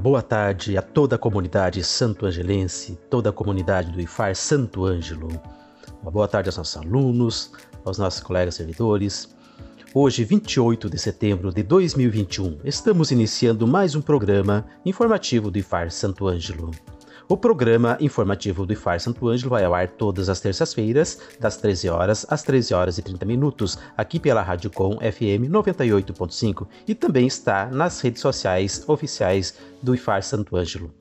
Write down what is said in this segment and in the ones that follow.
Boa tarde a toda a comunidade santo-angelense, toda a comunidade do IFAR Santo Ângelo. Uma boa tarde aos nossos alunos, aos nossos colegas servidores. Hoje, 28 de setembro de 2021, estamos iniciando mais um programa informativo do IFAR Santo Ângelo. O programa informativo do IFAR Santo Ângelo vai ao ar todas as terças-feiras, das 13 horas às 13 horas e 30 minutos, aqui pela Rádio Com FM 98.5 e também está nas redes sociais oficiais do IFAR Santo Ângelo.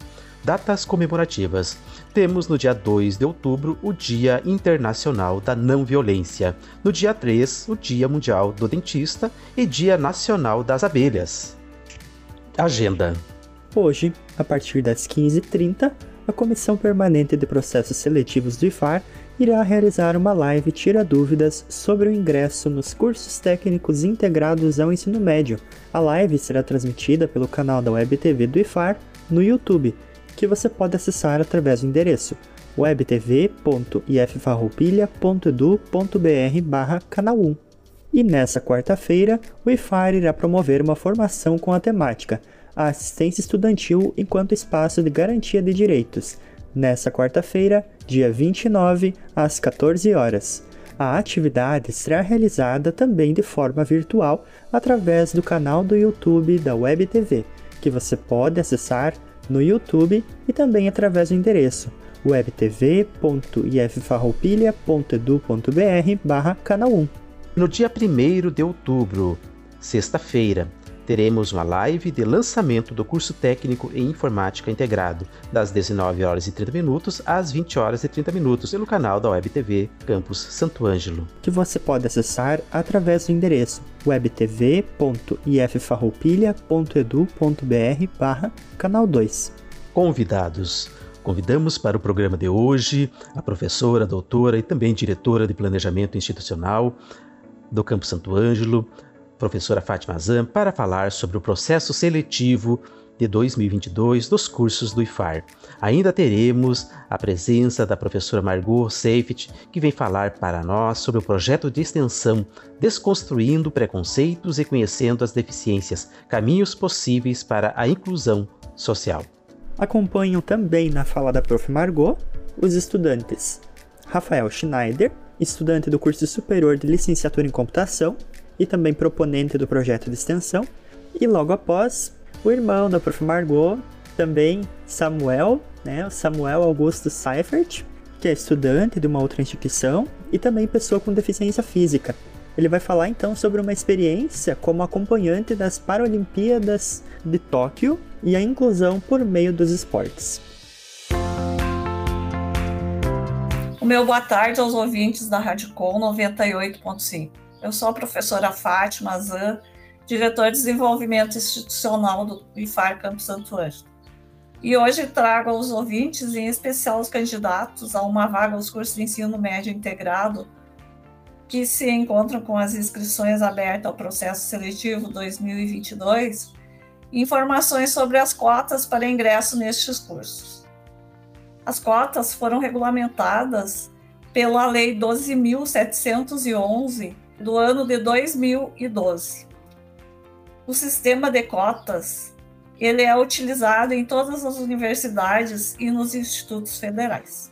Datas comemorativas. Temos no dia 2 de outubro o Dia Internacional da Não Violência, no dia 3, o Dia Mundial do Dentista e Dia Nacional das Abelhas. Agenda. Hoje, a partir das 15h30, a Comissão Permanente de Processos Seletivos do IFAR irá realizar uma live Tira Dúvidas sobre o ingresso nos cursos técnicos integrados ao ensino médio. A live será transmitida pelo canal da Web TV do IFAR no YouTube, que você pode acessar através do endereço webtv.iffarroupilha.edu.br canal 1. E nessa quarta-feira, o IFAR irá promover uma formação com a temática a assistência estudantil enquanto espaço de garantia de direitos, nesta quarta-feira, dia 29, às 14 horas. A atividade será realizada também de forma virtual através do canal do YouTube da Web TV, que você pode acessar no YouTube e também através do endereço webtv.iffarroupilha.edu.br canal 1. No dia 1 de outubro, sexta-feira, teremos uma live de lançamento do curso técnico em informática integrado, das 19 horas e 30 minutos às 20 horas e 30 minutos, pelo canal da Web TV Campus Santo Ângelo. Que você pode acessar através do endereço webtv.iffarroupilha.edu.br canal 2. Convidados. Convidamos para o programa de hoje a professora, doutora e também diretora de Planejamento Institucional do Campus Santo Ângelo, professora Fátima Zan, para falar sobre o processo seletivo de 2022 dos cursos do IFAR. Ainda teremos a presença da professora Margot Seifert, que vem falar para nós sobre o projeto de extensão Desconstruindo Preconceitos e Conhecendo as Deficiências Caminhos Possíveis para a Inclusão Social. Acompanham também na fala da Prof. Margot os estudantes Rafael Schneider, estudante do curso superior de licenciatura em computação, e também proponente do projeto de extensão. E logo após, o irmão da Prof. Margot, também Samuel, né, Samuel Augusto Seifert, que é estudante de uma outra instituição e também pessoa com deficiência física. Ele vai falar então sobre uma experiência como acompanhante das Paralimpíadas de Tóquio e a inclusão por meio dos esportes. O meu boa tarde aos ouvintes da Rádio Com 98.5. Eu sou a professora Fátima Zan, diretor de desenvolvimento institucional do IFAR Campo Santo Ângelo. E hoje trago aos ouvintes, em especial os candidatos a uma vaga aos cursos de ensino médio integrado, que se encontram com as inscrições abertas ao processo seletivo 2022, informações sobre as cotas para ingresso nestes cursos. As cotas foram regulamentadas pela Lei 12.711 do ano de 2012. O sistema de cotas ele é utilizado em todas as universidades e nos institutos federais.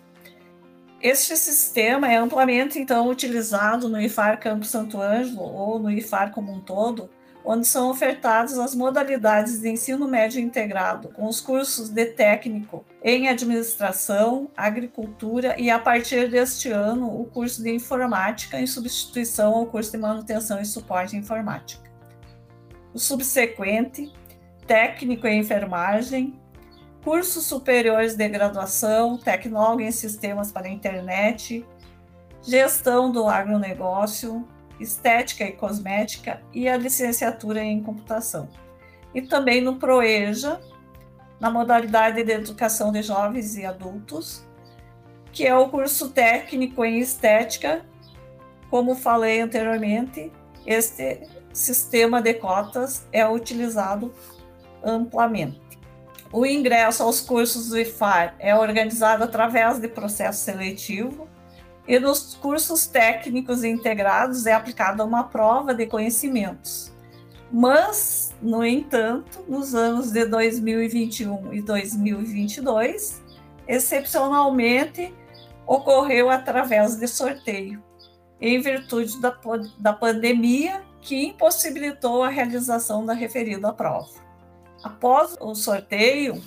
Este sistema é amplamente então utilizado no IFAR Campo Santo Ângelo ou no IFAR como um todo, onde são ofertadas as modalidades de ensino médio integrado, com os cursos de técnico em administração, agricultura e, a partir deste ano, o curso de informática em substituição ao curso de manutenção e suporte informática. O subsequente, técnico em enfermagem, cursos superiores de graduação, tecnólogo em sistemas para a internet, gestão do agronegócio, estética e cosmética e a licenciatura em computação. E também no ProEja, na modalidade de educação de jovens e adultos, que é o curso técnico em estética. Como falei anteriormente, este sistema de cotas é utilizado amplamente. O ingresso aos cursos do IFAR é organizado através de processo seletivo e nos cursos técnicos integrados é aplicada uma prova de conhecimentos. Mas, no entanto, nos anos de 2021 e 2022, excepcionalmente ocorreu através de sorteio, em virtude da, da pandemia que impossibilitou a realização da referida prova. Após o sorteio,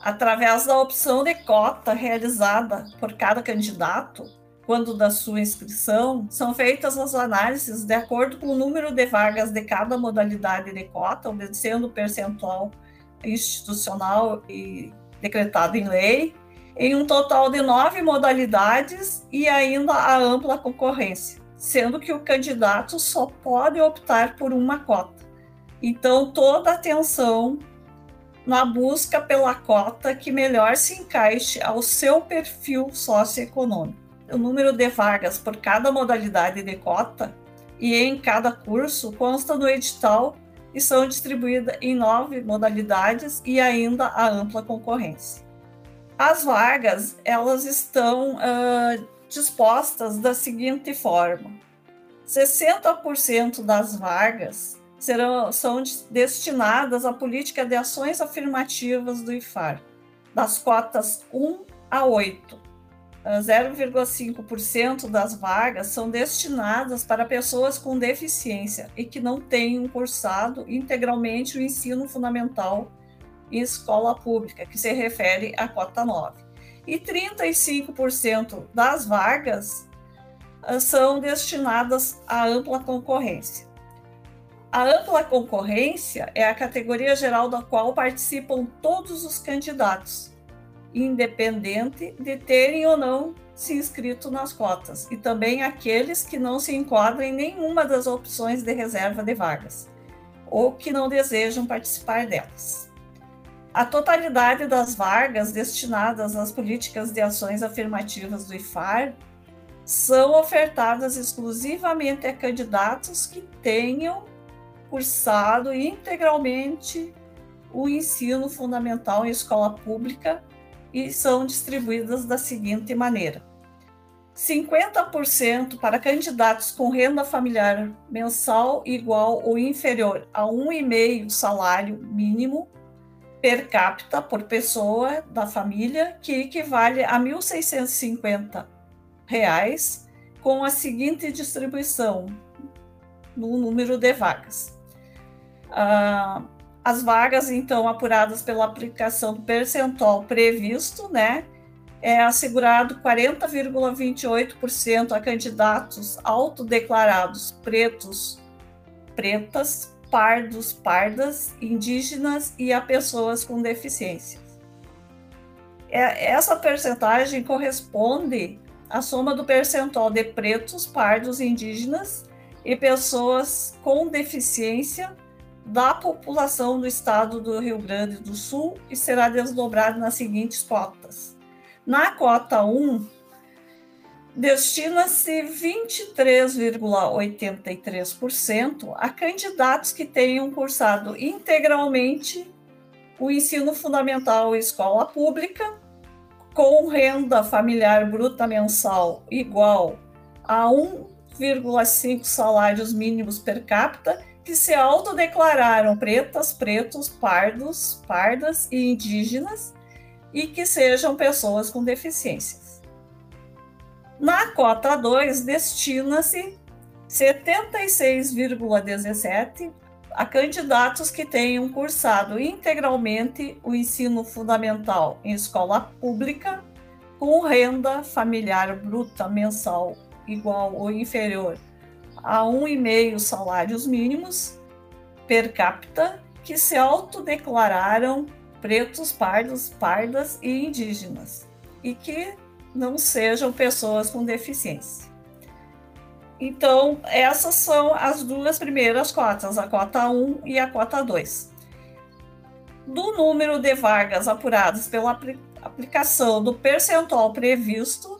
através da opção de cota realizada por cada candidato, quando da sua inscrição, são feitas as análises de acordo com o número de vagas de cada modalidade de cota, obedecendo o percentual institucional e decretado em lei, em um total de nove modalidades e ainda a ampla concorrência, sendo que o candidato só pode optar por uma cota. Então, toda atenção na busca pela cota que melhor se encaixe ao seu perfil socioeconômico o número de vagas por cada modalidade de cota e em cada curso consta no edital e são distribuídas em nove modalidades e ainda a ampla concorrência. As vagas elas estão uh, dispostas da seguinte forma: 60% das vagas serão, são destinadas à política de ações afirmativas do IFAR, das cotas 1 a 8, 0,5% das vagas são destinadas para pessoas com deficiência e que não tenham cursado integralmente o ensino fundamental em escola pública, que se refere à cota 9. E 35% das vagas ah, são destinadas à ampla concorrência. A ampla concorrência é a categoria geral da qual participam todos os candidatos, independente de terem ou não se inscrito nas cotas, e também aqueles que não se enquadram em nenhuma das opções de reserva de vagas, ou que não desejam participar delas. A totalidade das vagas destinadas às políticas de ações afirmativas do IFAR são ofertadas exclusivamente a candidatos que tenham cursado integralmente o ensino fundamental em escola pública e são distribuídas da seguinte maneira: 50% para candidatos com renda familiar mensal igual ou inferior a 1,5 salário mínimo per capita por pessoa da família, que equivale a 1.650 reais, com a seguinte distribuição no número de vagas. Uh, as vagas, então, apuradas pela aplicação do percentual previsto, né, é assegurado 40,28% a candidatos autodeclarados pretos, pretas, pardos, pardas, indígenas e a pessoas com deficiências. É, essa percentagem corresponde à soma do percentual de pretos, pardos, indígenas e pessoas com deficiência da população do estado do Rio Grande do Sul e será desdobrado nas seguintes cotas. Na cota 1, destina-se 23,83% a candidatos que tenham cursado integralmente o ensino fundamental em escola pública, com renda familiar bruta mensal igual a 1,5 salários mínimos per capita que se autodeclararam pretas, pretos, pardos, pardas e indígenas e que sejam pessoas com deficiências. Na cota 2, destina-se 76,17 a candidatos que tenham cursado integralmente o ensino fundamental em escola pública com renda familiar bruta mensal igual ou inferior a 1,5 salários mínimos per capita que se autodeclararam pretos, pardos, pardas e indígenas e que não sejam pessoas com deficiência. Então, essas são as duas primeiras cotas, a cota 1 e a cota 2. Do número de vagas apuradas pela aplicação do percentual previsto,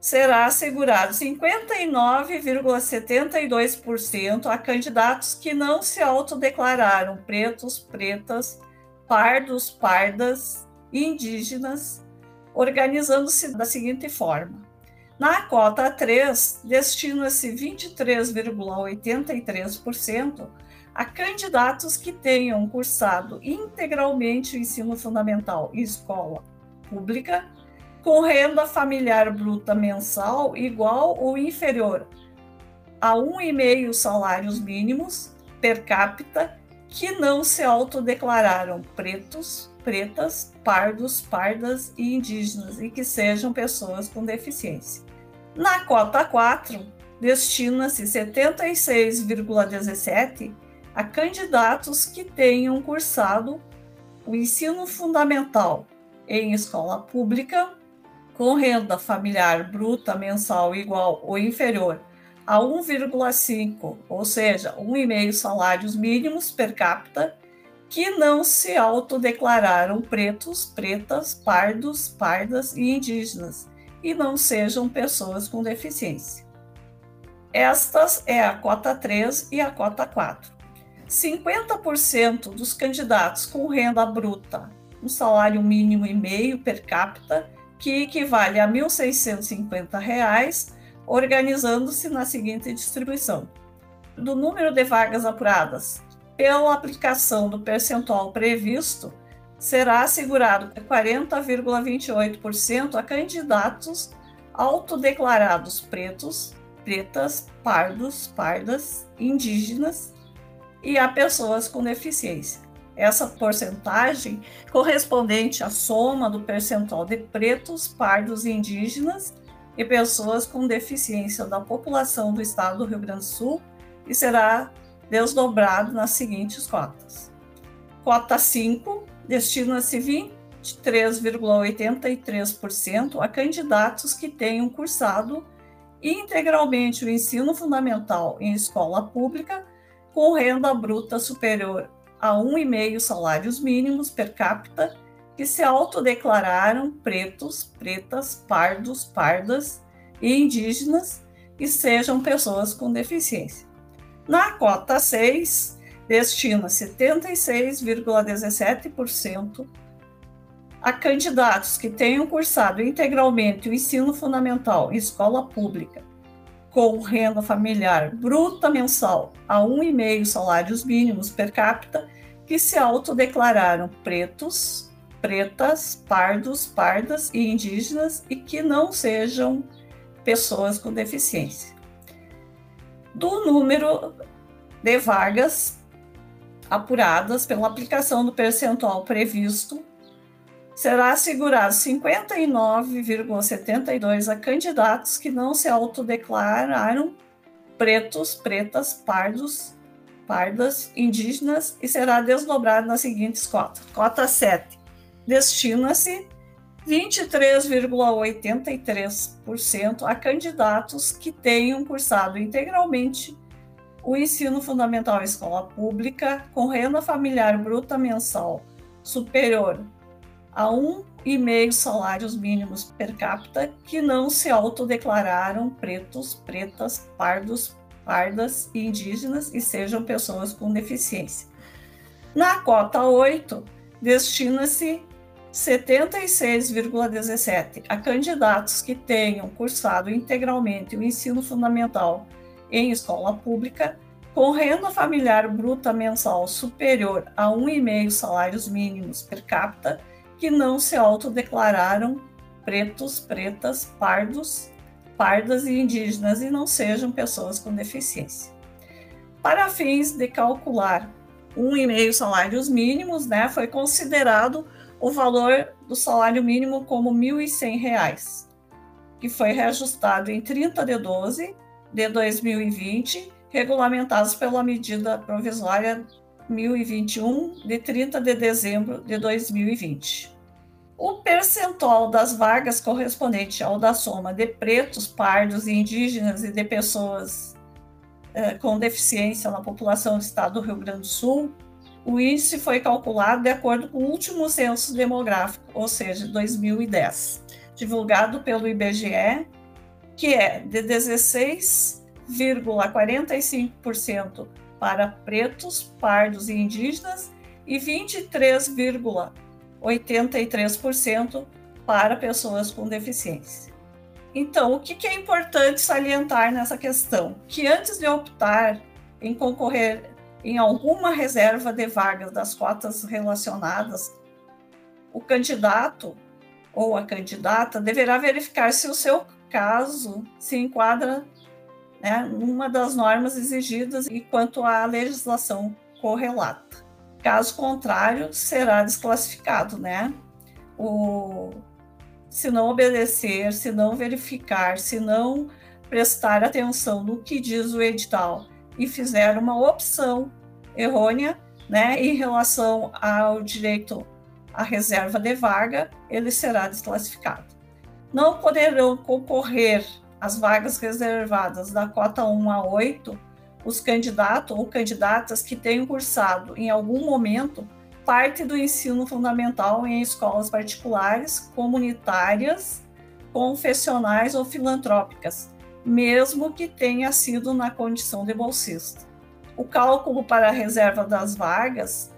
será assegurado 59,72% a candidatos que não se autodeclararam pretos, pretas, pardos, pardas, indígenas, organizando-se da seguinte forma: na cota 3, destina-se 23,83% a candidatos que tenham cursado integralmente o ensino fundamental e escola pública, com renda familiar bruta mensal igual ou inferior a 1,5 salários mínimos per capita que não se autodeclararam pretos, pretas, pardos, pardas e indígenas e que sejam pessoas com deficiência. Na cota 4, destina-se 76,17 a candidatos que tenham cursado o ensino fundamental em escola pública com renda familiar bruta mensal igual ou inferior a 1,5, ou seja, 1,5 salários mínimos per capita que não se autodeclararam pretos, pretas, pardos, pardas e indígenas e não sejam pessoas com deficiência. Estas é a cota 3 e a cota 4. 50% dos candidatos com renda bruta, um salário mínimo e meio per capita, que equivale a R$ 1.650, organizando-se na seguinte distribuição: do número de vagas apuradas, pela aplicação do percentual previsto, será assegurado 40,28% a candidatos autodeclarados pretos, pretas, pardos, pardas, indígenas e a pessoas com deficiência. Essa porcentagem correspondente à soma do percentual de pretos, pardos e indígenas e pessoas com deficiência da população do estado do Rio Grande do Sul e será desdobrado nas seguintes cotas. Cota 5 destina-se 23,83% a candidatos que tenham cursado integralmente o ensino fundamental em escola pública com renda bruta superior a 1,5 salários mínimos per capita que se autodeclararam pretos, pretas, pardos, pardas e indígenas e sejam pessoas com deficiência. Na cota 6, destina 76,17% a candidatos que tenham cursado integralmente o ensino fundamental em escola pública, com renda familiar bruta mensal a 1,5 salários mínimos per capita, que se autodeclararam pretos, pretas, pardos, pardas e indígenas e que não sejam pessoas com deficiência. Do número de vagas apuradas pela aplicação do percentual previsto, será assegurado 59,72 a candidatos que não se autodeclararam pretos, pretas, pardos, pardas, indígenas e será desdobrado nas seguintes cotas. Cota 7. Destina-se 23,83% a candidatos que tenham cursado integralmente o ensino fundamental escola pública com renda familiar bruta mensal superior a um e meio salários mínimos per capita que não se autodeclararam pretos, pretas, pardos, pardas e indígenas e sejam pessoas com deficiência. Na cota 8, destina-se 76,17 a candidatos que tenham cursado integralmente o ensino fundamental em escola pública, com renda familiar bruta mensal superior a 1,5 salários mínimos per capita, que não se autodeclararam pretos, pretas, pardos, pardas e indígenas e não sejam pessoas com deficiência. Para fins de calcular 1,5 salários mínimos, né, foi considerado o valor do salário mínimo como R$ 1.100, que foi reajustado em 30 de 12 de 2020, regulamentados pela medida provisória 1021 de 30 de dezembro de 2020. O percentual das vagas correspondente ao da soma de pretos, pardos indígenas e de pessoas é, com deficiência na população do estado do Rio Grande do Sul, o índice foi calculado de acordo com o último censo demográfico, ou seja, 2010, divulgado pelo IBGE, que é de 16,45% para pretos, pardos e indígenas e 23,83% para pessoas com deficiência. Então, o que é importante salientar nessa questão? Que antes de optar em concorrer em alguma reserva de vagas das cotas relacionadas, o candidato ou a candidata deverá verificar se o seu caso se enquadra né, numa das normas exigidas e quanto à legislação correlata. Caso contrário, será desclassificado, né? O, se não obedecer, se não verificar, se não prestar atenção no que diz o edital e fizer uma opção errônea, né, em relação ao direito à reserva de vaga, ele será desclassificado. Não poderão concorrer às vagas reservadas da cota 1 a 8 os candidatos ou candidatas que tenham cursado em algum momento parte do ensino fundamental em escolas particulares, comunitárias, confessionais ou filantrópicas, mesmo que tenha sido na condição de bolsista. O cálculo para a reserva das vagas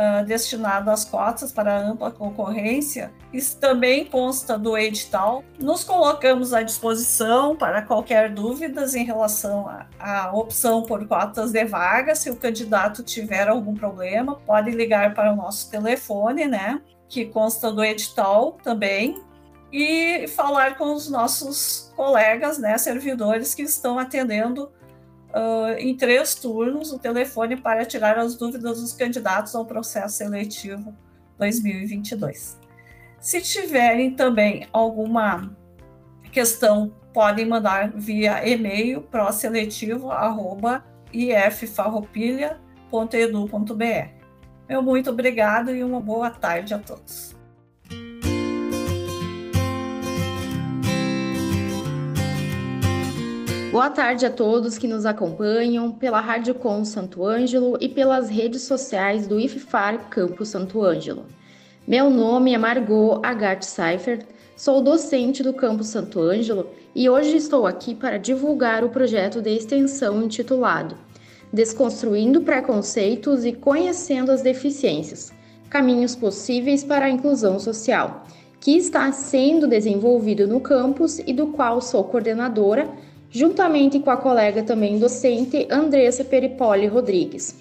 uh, destinado às cotas para ampla concorrência, isso também consta do edital. Nos colocamos à disposição para qualquer dúvidas em relação à opção por cotas de vaga. Se o candidato tiver algum problema, pode ligar para o nosso telefone, né? Que consta do edital também, e falar com os nossos colegas, né, servidores que estão atendendo uh, em três turnos o telefone para tirar as dúvidas dos candidatos ao processo seletivo 2022. Se tiverem também alguma questão, podem mandar via e-mail proseletivo@iffarroupilha.edu.br. Meu muito obrigado e uma boa tarde a todos. Boa tarde a todos que nos acompanham pela Rádio Com Santo Ângelo e pelas redes sociais do IFFAR Campo Santo Ângelo. Meu nome é Margot Agathe Seifer, sou docente do Campo Santo Ângelo e hoje estou aqui para divulgar o projeto de extensão intitulado Desconstruindo Preconceitos e Conhecendo as Deficiências Caminhos Possíveis para a Inclusão Social, que está sendo desenvolvido no campus e do qual sou coordenadora juntamente com a colega também docente Andressa Peripoli Rodrigues.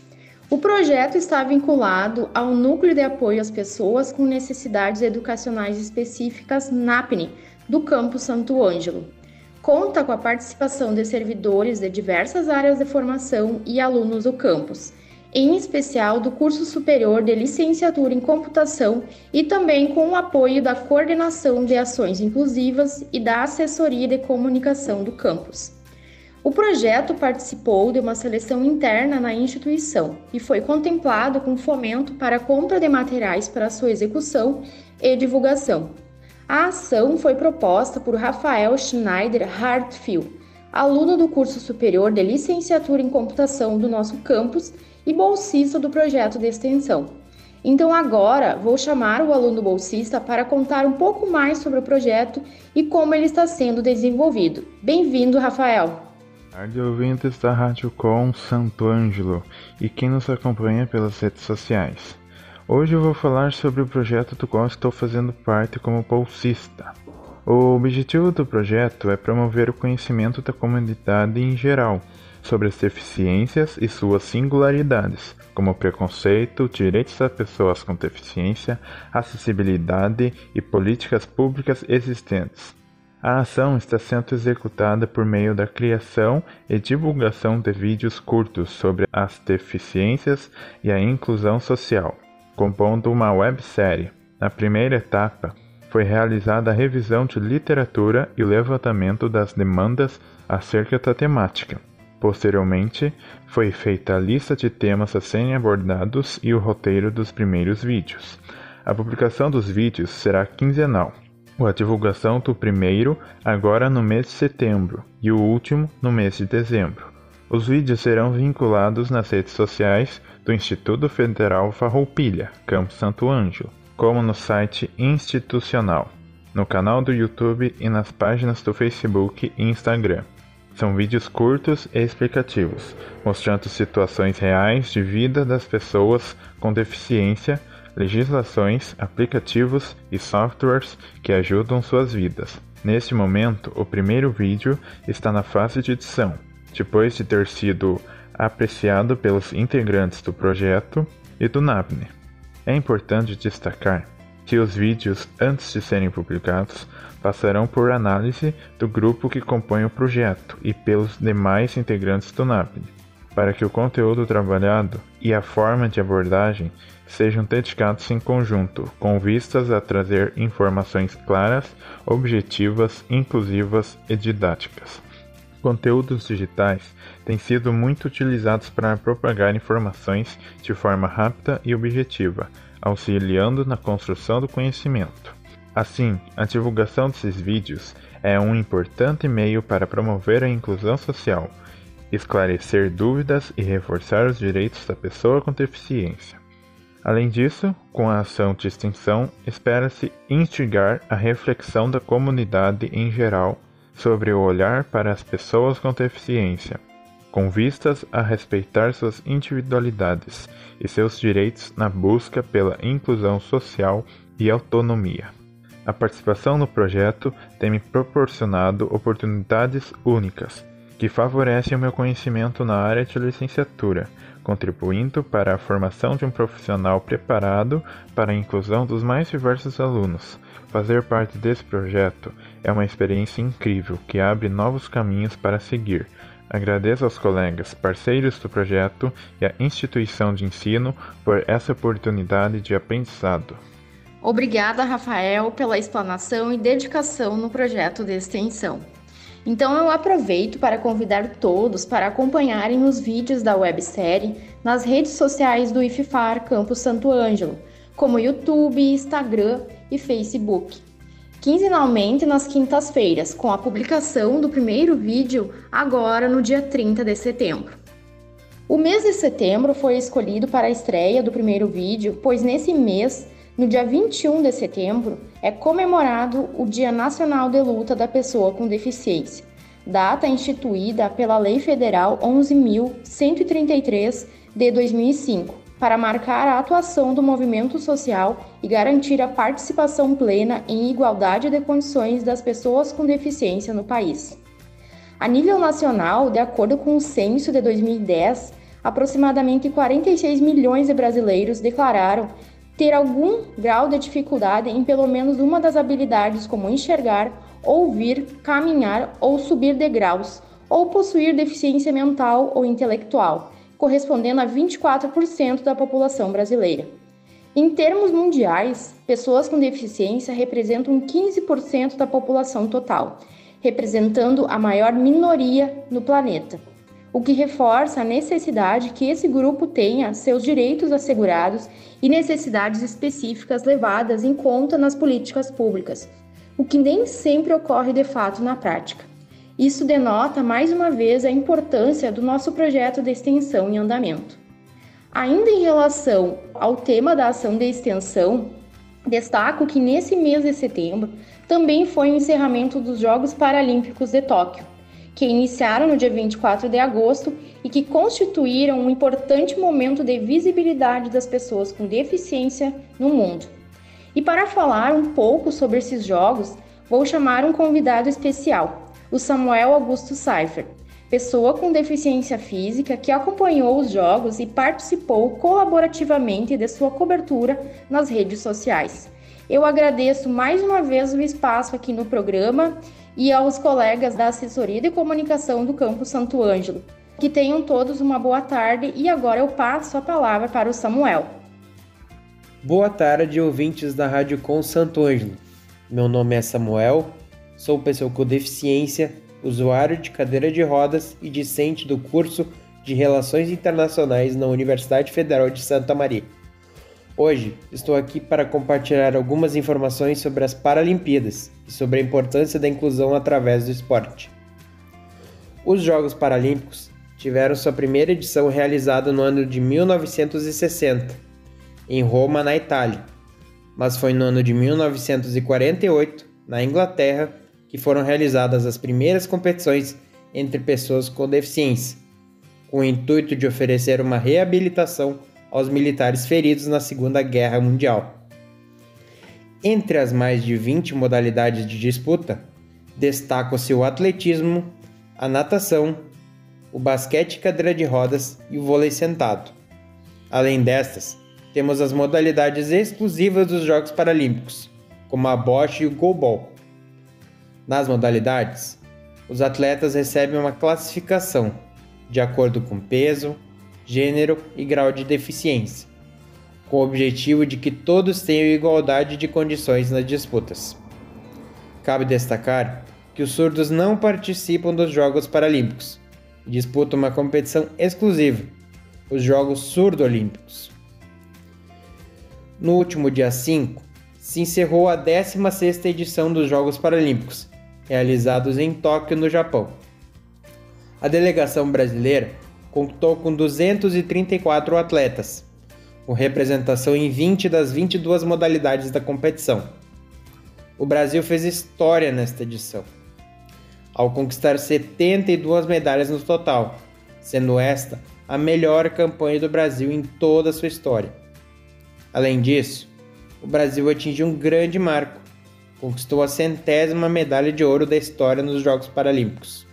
O projeto está vinculado ao Núcleo de Apoio às Pessoas com Necessidades Educacionais Específicas, NAPNE, do Campo Santo Ângelo. Conta com a participação de servidores de diversas áreas de formação e alunos do campus, em especial do curso superior de licenciatura em computação e também com o apoio da coordenação de ações inclusivas e da assessoria de comunicação do campus. O projeto participou de uma seleção interna na instituição e foi contemplado com fomento para a compra de materiais para sua execução e divulgação. A ação foi proposta por Rafael Schneider Hartfield, aluno do curso superior de licenciatura em computação do nosso campus e bolsista do projeto de extensão. Então agora vou chamar o aluno bolsista para contar um pouco mais sobre o projeto e como ele está sendo desenvolvido. Bem-vindo, Rafael! Tarde ouvintes da Rádio Com Santo Ângelo e quem nos acompanha pelas redes sociais. Hoje eu vou falar sobre o projeto do qual estou fazendo parte como bolsista. O objetivo do projeto é promover o conhecimento da comunidade em geral sobre as deficiências e suas singularidades, como preconceito, direitos das pessoas com deficiência, acessibilidade e políticas públicas existentes. A ação está sendo executada por meio da criação e divulgação de vídeos curtos sobre as deficiências e a inclusão social, compondo uma websérie. Na primeira etapa, foi realizada a revisão de literatura e o levantamento das demandas acerca da temática. Posteriormente, foi feita a lista de temas a serem abordados e o roteiro dos primeiros vídeos. A publicação dos vídeos será quinzenal. A divulgação do primeiro agora no mês de setembro e o último no mês de dezembro. Os vídeos serão vinculados nas redes sociais do Instituto Federal Farroupilha, Campo Santo Ângelo, como no site institucional, no canal do YouTube e nas páginas do Facebook e Instagram. São vídeos curtos e explicativos, mostrando situações reais de vida das pessoas com deficiência, legislações, aplicativos e softwares que ajudam suas vidas. Neste momento, o primeiro vídeo está na fase de edição, depois de ter sido apreciado pelos integrantes do projeto e do NAPNE. É importante destacar que os vídeos, antes de serem publicados, passarão por análise do grupo que compõe o projeto e pelos demais integrantes do NAPNE, para que o conteúdo trabalhado e a forma de abordagem sejam dedicados em conjunto, com vistas a trazer informações claras, objetivas, inclusivas e didáticas. Conteúdos digitais têm sido muito utilizados para propagar informações de forma rápida e objetiva, auxiliando na construção do conhecimento. Assim, a divulgação desses vídeos é um importante meio para promover a inclusão social, esclarecer dúvidas e reforçar os direitos da pessoa com deficiência. Além disso, com a ação de extensão, espera-se instigar a reflexão da comunidade em geral sobre o olhar para as pessoas com deficiência, com vistas a respeitar suas individualidades e seus direitos na busca pela inclusão social e autonomia. A participação no projeto tem me proporcionado oportunidades únicas que favorecem o meu conhecimento na área de licenciatura, contribuindo para a formação de um profissional preparado para a inclusão dos mais diversos alunos. Fazer parte desse projeto é uma experiência incrível que abre novos caminhos para seguir. Agradeço aos colegas, parceiros do projeto e à instituição de ensino por essa oportunidade de aprendizado. Obrigada, Rafael, pela explanação e dedicação no projeto de extensão. Então eu aproveito para convidar todos para acompanharem os vídeos da websérie nas redes sociais do IFFAR Campus Santo Ângelo, como YouTube, Instagram e Facebook. Quinzenalmente nas quintas-feiras, com a publicação do primeiro vídeo agora no dia 30 de setembro. O mês de setembro foi escolhido para a estreia do primeiro vídeo, pois nesse mês no dia 21 de setembro é comemorado o Dia Nacional de Luta da Pessoa com Deficiência, data instituída pela Lei Federal 11.133 de 2005, para marcar a atuação do movimento social e garantir a participação plena em igualdade de condições das pessoas com deficiência no país. A nível nacional, de acordo com o censo de 2010, aproximadamente 46 milhões de brasileiros declararam ter algum grau de dificuldade em pelo menos uma das habilidades, como enxergar, ouvir, caminhar ou subir degraus, ou possuir deficiência mental ou intelectual, correspondendo a 24% da população brasileira. Em termos mundiais, pessoas com deficiência representam 15% da população total, representando a maior minoria no planeta o que reforça a necessidade que esse grupo tenha seus direitos assegurados e necessidades específicas levadas em conta nas políticas públicas, o que nem sempre ocorre de fato na prática. Isso denota mais uma vez a importância do nosso projeto de extensão em andamento. Ainda em relação ao tema da ação de extensão, destaco que nesse mês de setembro também foi o encerramento dos Jogos Paralímpicos de Tóquio, que iniciaram no dia 24 de agosto e que constituíram um importante momento de visibilidade das pessoas com deficiência no mundo. E para falar um pouco sobre esses jogos, vou chamar um convidado especial, o Samuel Augusto Seifer, pessoa com deficiência física que acompanhou os jogos e participou colaborativamente de sua cobertura nas redes sociais. Eu agradeço mais uma vez o espaço aqui no programa e aos colegas da assessoria de comunicação do Campo Santo Ângelo. Que tenham todos uma boa tarde e agora eu passo a palavra para o Samuel. Boa tarde, ouvintes da Rádio Com Santo Ângelo. Meu nome é Samuel, sou pessoa com deficiência, usuário de cadeira de rodas e discente do curso de Relações Internacionais na Universidade Federal de Santa Maria. Hoje estou aqui para compartilhar algumas informações sobre as Paralimpíadas e sobre a importância da inclusão através do esporte. Os Jogos Paralímpicos, tiveram sua primeira edição realizada no ano de 1960, em Roma, na Itália, mas foi no ano de 1948, na Inglaterra, que foram realizadas as primeiras competições entre pessoas com deficiência, com o intuito de oferecer uma reabilitação aos militares feridos na Segunda Guerra Mundial. Entre as mais de 20 modalidades de disputa, destacam-se o atletismo, a natação, o basquete cadeira de rodas e o vôlei sentado. Além destas, temos as modalidades exclusivas dos Jogos Paralímpicos, como a bocha e o goalball. Nas modalidades, os atletas recebem uma classificação de acordo com peso, gênero e grau de deficiência, com o objetivo de que todos tenham igualdade de condições nas disputas. Cabe destacar que os surdos não participam dos Jogos Paralímpicos e disputam uma competição exclusiva, os Jogos Surdo-Olímpicos. No último dia 5, se encerrou a 16ª edição dos Jogos Paralímpicos, realizados em Tóquio, no Japão. A delegação brasileira contou com 234 atletas, com representação em 20 das 22 modalidades da competição. O Brasil fez história nesta edição, ao conquistar 72 medalhas no total, sendo esta a melhor campanha do Brasil em toda a sua história. Além disso, o Brasil atingiu um grande marco, conquistou a centésima medalha de ouro da história nos Jogos Paralímpicos.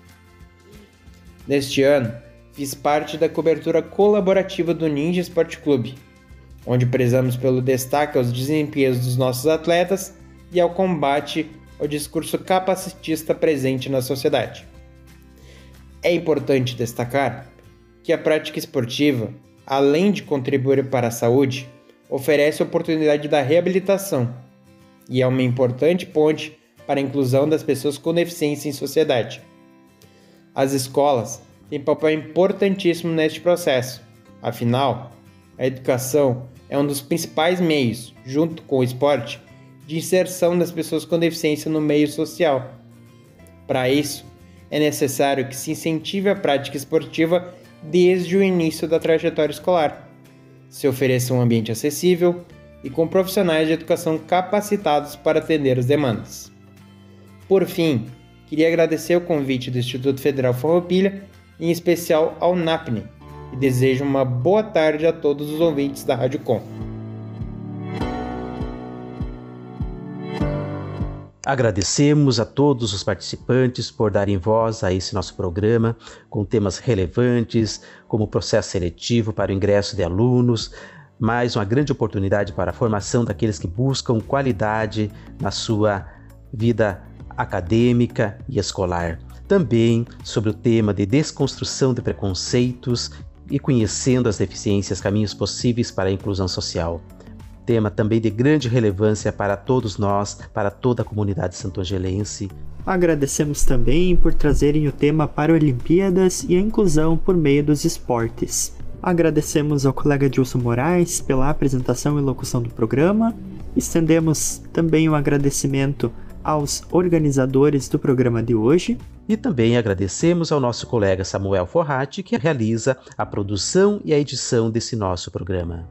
Neste ano, fiz parte da cobertura colaborativa do Ninja Sport Clube, onde prezamos pelo destaque aos desempenhos dos nossos atletas e ao combate ao discurso capacitista presente na sociedade. É importante destacar que a prática esportiva, além de contribuir para a saúde, oferece a oportunidade da reabilitação e é uma importante ponte para a inclusão das pessoas com deficiência em sociedade. As escolas tem papel importantíssimo neste processo. Afinal, a educação é um dos principais meios, junto com o esporte, de inserção das pessoas com deficiência no meio social. Para isso, é necessário que se incentive a prática esportiva desde o início da trajetória escolar. Se ofereça um ambiente acessível e com profissionais de educação capacitados para atender as demandas. Por fim, queria agradecer o convite do Instituto Federal Farroupilha em especial ao NAPNE, e desejo uma boa tarde a todos os ouvintes da Rádio Com. Agradecemos a todos os participantes por darem voz a esse nosso programa com temas relevantes, como o processo seletivo para o ingresso de alunos, mais uma grande oportunidade para a formação daqueles que buscam qualidade na sua vida acadêmica e escolar também sobre o tema de desconstrução de preconceitos e conhecendo as deficiências, caminhos possíveis para a inclusão social. Tema também de grande relevância para todos nós, para toda a comunidade santo-angelense. Agradecemos também por trazerem o tema para Olimpíadas e a inclusão por meio dos esportes. Agradecemos ao colega Dilson Moraes pela apresentação e locução do programa. Estendemos também um agradecimento aos organizadores do programa de hoje. E também agradecemos ao nosso colega Samuel Forratti, que realiza a produção e a edição desse nosso programa.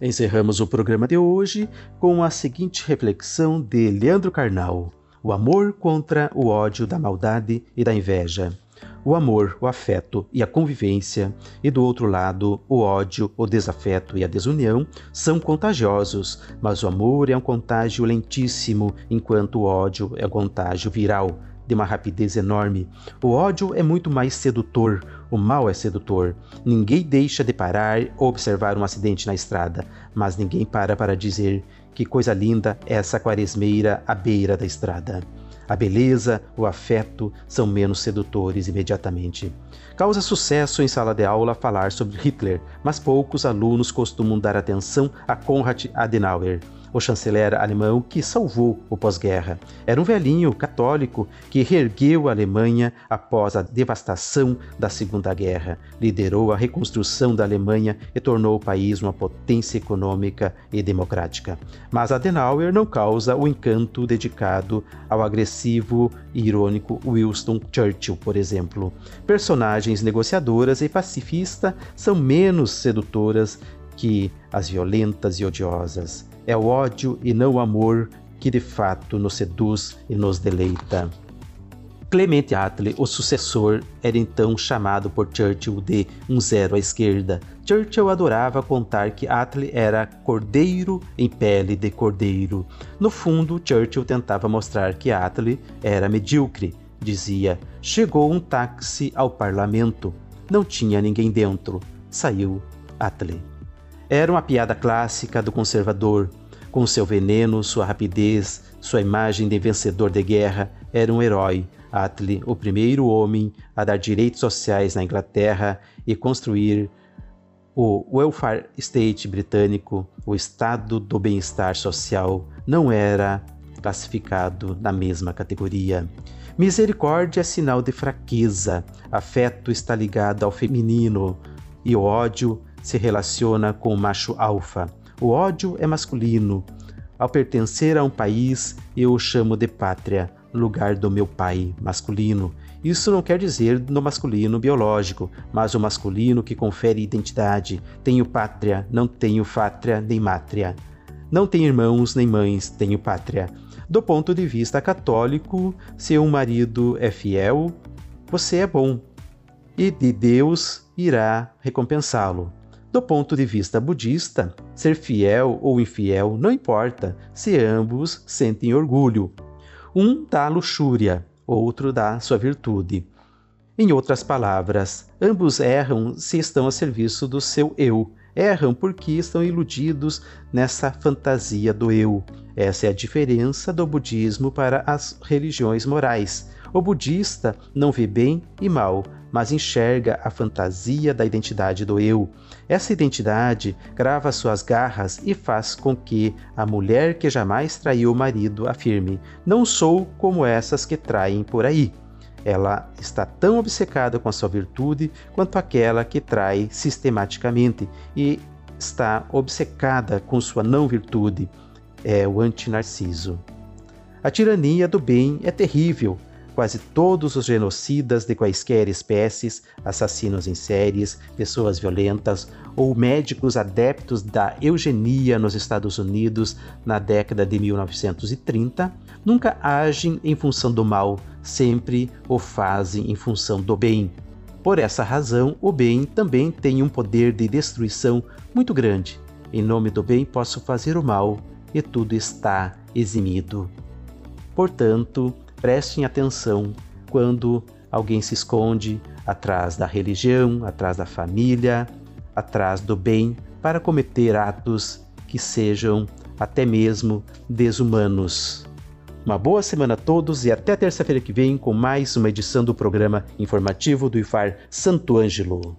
Encerramos o programa de hoje com a seguinte reflexão de Leandro Carnal: O amor contra o ódio da maldade e da inveja o amor, o afeto e a convivência, e do outro lado, o ódio, o desafeto e a desunião, são contagiosos, mas o amor é um contágio lentíssimo, enquanto o ódio é um contágio viral, de uma rapidez enorme. O ódio é muito mais sedutor, o mal é sedutor. Ninguém deixa de parar ou observar um acidente na estrada, mas ninguém para para dizer que coisa linda é essa quaresmeira à beira da estrada. A beleza, o afeto são menos sedutores imediatamente. Causa sucesso em sala de aula falar sobre Hitler, mas poucos alunos costumam dar atenção a Konrad Adenauer. O chanceler alemão que salvou o pós-guerra. Era um velhinho católico que reergueu a Alemanha após a devastação da Segunda Guerra, liderou a reconstrução da Alemanha e tornou o país uma potência econômica e democrática. Mas Adenauer não causa o encanto dedicado ao agressivo e irônico Winston Churchill, por exemplo. Personagens negociadoras e pacifistas são menos sedutoras que as violentas e odiosas. É o ódio e não o amor que de fato nos seduz e nos deleita. Clemente Attlee, o sucessor, era então chamado por Churchill de um zero à esquerda. Churchill adorava contar que Attlee era cordeiro em pele de cordeiro. No fundo, Churchill tentava mostrar que Attlee era medíocre. Dizia: Chegou um táxi ao parlamento. Não tinha ninguém dentro. Saiu Attlee. Era uma piada clássica do conservador. Com seu veneno, sua rapidez, sua imagem de vencedor de guerra, era um herói. Attlee, o primeiro homem a dar direitos sociais na Inglaterra e construir o welfare state britânico, o estado do bem-estar social, não era classificado na mesma categoria. Misericórdia é sinal de fraqueza, afeto está ligado ao feminino e o ódio se relaciona com o macho alfa. O ódio é masculino. Ao pertencer a um país, eu o chamo de pátria, lugar do meu pai, masculino. Isso não quer dizer no masculino biológico, mas o masculino que confere identidade. Tenho pátria, não tenho fátria nem mátria. Não tenho irmãos nem mães, tenho pátria. Do ponto de vista católico, se um marido é fiel, você é bom, e de Deus irá recompensá-lo. Do ponto de vista budista, ser fiel ou infiel não importa se ambos sentem orgulho. Um dá luxúria, outro dá sua virtude. Em outras palavras, ambos erram se estão a serviço do seu eu. Erram porque estão iludidos nessa fantasia do eu. Essa é a diferença do budismo para as religiões morais. O budista não vê bem e mal, mas enxerga a fantasia da identidade do eu. Essa identidade grava suas garras e faz com que a mulher que jamais traiu o marido afirme: Não sou como essas que traem por aí. Ela está tão obcecada com a sua virtude quanto aquela que trai sistematicamente e está obcecada com sua não virtude. É o antinarciso. A tirania do bem é terrível, quase todos os genocidas de quaisquer espécies, assassinos em séries, pessoas violentas ou médicos adeptos da eugenia nos Estados Unidos na década de 1930, nunca agem em função do mal, sempre o fazem em função do bem. Por essa razão, o bem também tem um poder de destruição muito grande. Em nome do bem posso fazer o mal e tudo está eximido. Portanto, prestem atenção quando alguém se esconde atrás da religião, atrás da família, atrás do bem para cometer atos que sejam até mesmo desumanos. Uma boa semana a todos e até terça-feira que vem com mais uma edição do programa informativo do IFAR Santo Ângelo.